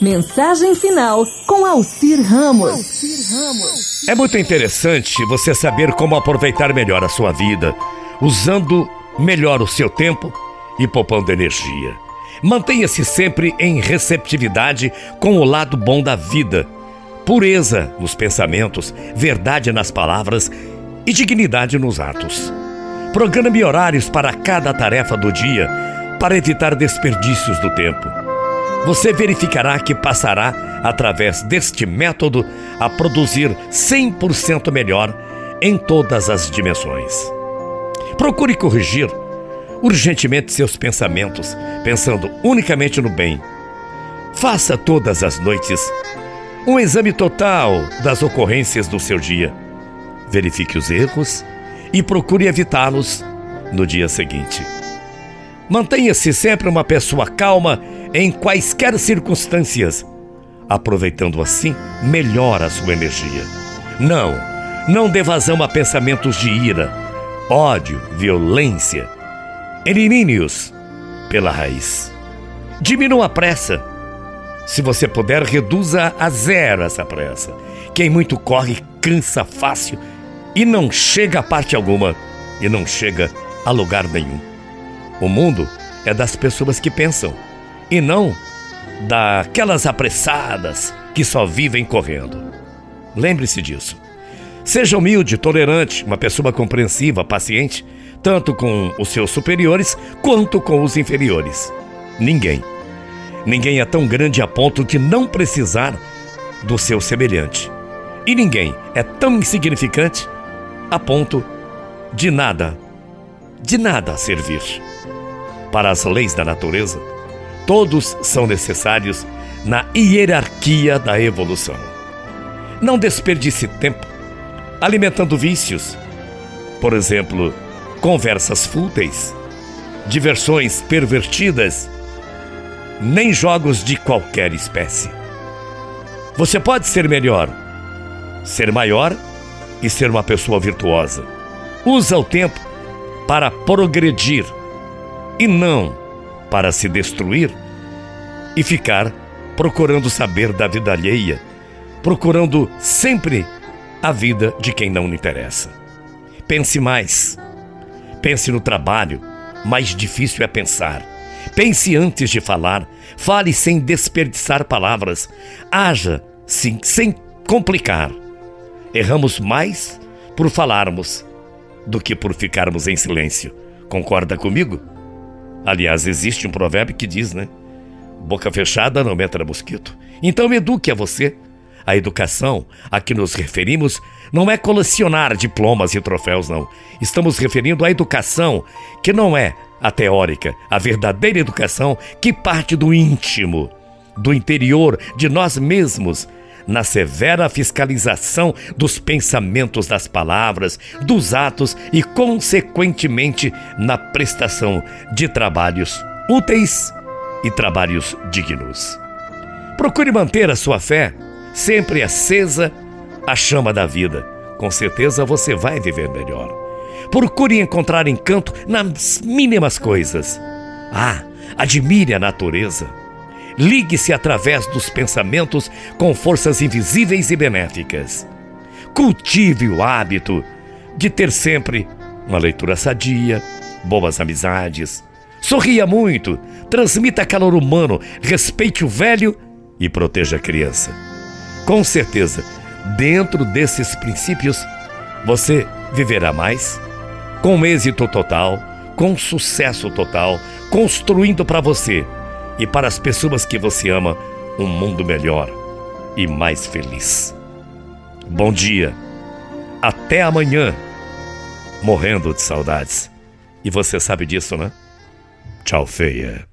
Mensagem final com Alcir Ramos. É muito interessante você saber como aproveitar melhor a sua vida, usando melhor o seu tempo e poupando energia. Mantenha-se sempre em receptividade com o lado bom da vida. Pureza nos pensamentos, verdade nas palavras e dignidade nos atos. Programe horários para cada tarefa do dia para evitar desperdícios do tempo. Você verificará que passará, através deste método, a produzir 100% melhor em todas as dimensões. Procure corrigir urgentemente seus pensamentos, pensando unicamente no bem. Faça todas as noites um exame total das ocorrências do seu dia. Verifique os erros e procure evitá-los no dia seguinte. Mantenha-se sempre uma pessoa calma em quaisquer circunstâncias, aproveitando assim melhor a sua energia. Não, não dê vazão a pensamentos de ira, ódio, violência Elimine-os pela raiz. Diminua a pressa. Se você puder, reduza a zero essa pressa. Quem muito corre cansa fácil e não chega a parte alguma e não chega a lugar nenhum. O mundo é das pessoas que pensam e não daquelas apressadas que só vivem correndo. Lembre-se disso. Seja humilde, tolerante, uma pessoa compreensiva, paciente tanto com os seus superiores quanto com os inferiores. Ninguém. Ninguém é tão grande a ponto de não precisar do seu semelhante. E ninguém é tão insignificante a ponto de nada, de nada servir. Para as leis da natureza, todos são necessários na hierarquia da evolução. Não desperdice tempo alimentando vícios. Por exemplo, conversas fúteis, diversões pervertidas, nem jogos de qualquer espécie. Você pode ser melhor, ser maior e ser uma pessoa virtuosa. Usa o tempo para progredir e não para se destruir e ficar procurando saber da vida alheia, procurando sempre a vida de quem não lhe interessa. Pense mais Pense no trabalho, mais difícil é pensar. Pense antes de falar, fale sem desperdiçar palavras, haja sim, sem complicar. Erramos mais por falarmos do que por ficarmos em silêncio. Concorda comigo? Aliás, existe um provérbio que diz, né? Boca fechada não entra mosquito. Então eduque a você. A educação a que nos referimos não é colecionar diplomas e troféus, não. Estamos referindo à educação que não é a teórica, a verdadeira educação que parte do íntimo, do interior de nós mesmos, na severa fiscalização dos pensamentos, das palavras, dos atos e, consequentemente, na prestação de trabalhos úteis e trabalhos dignos. Procure manter a sua fé sempre acesa a chama da vida. Com certeza você vai viver melhor. Procure encontrar encanto nas mínimas coisas. Ah, admire a natureza. Ligue-se através dos pensamentos com forças invisíveis e benéficas. Cultive o hábito de ter sempre uma leitura sadia, boas amizades. Sorria muito, transmita calor humano, respeite o velho e proteja a criança. Com certeza, dentro desses princípios, você viverá mais, com êxito total, com sucesso total, construindo para você e para as pessoas que você ama um mundo melhor e mais feliz. Bom dia, até amanhã, morrendo de saudades. E você sabe disso, né? Tchau, feia.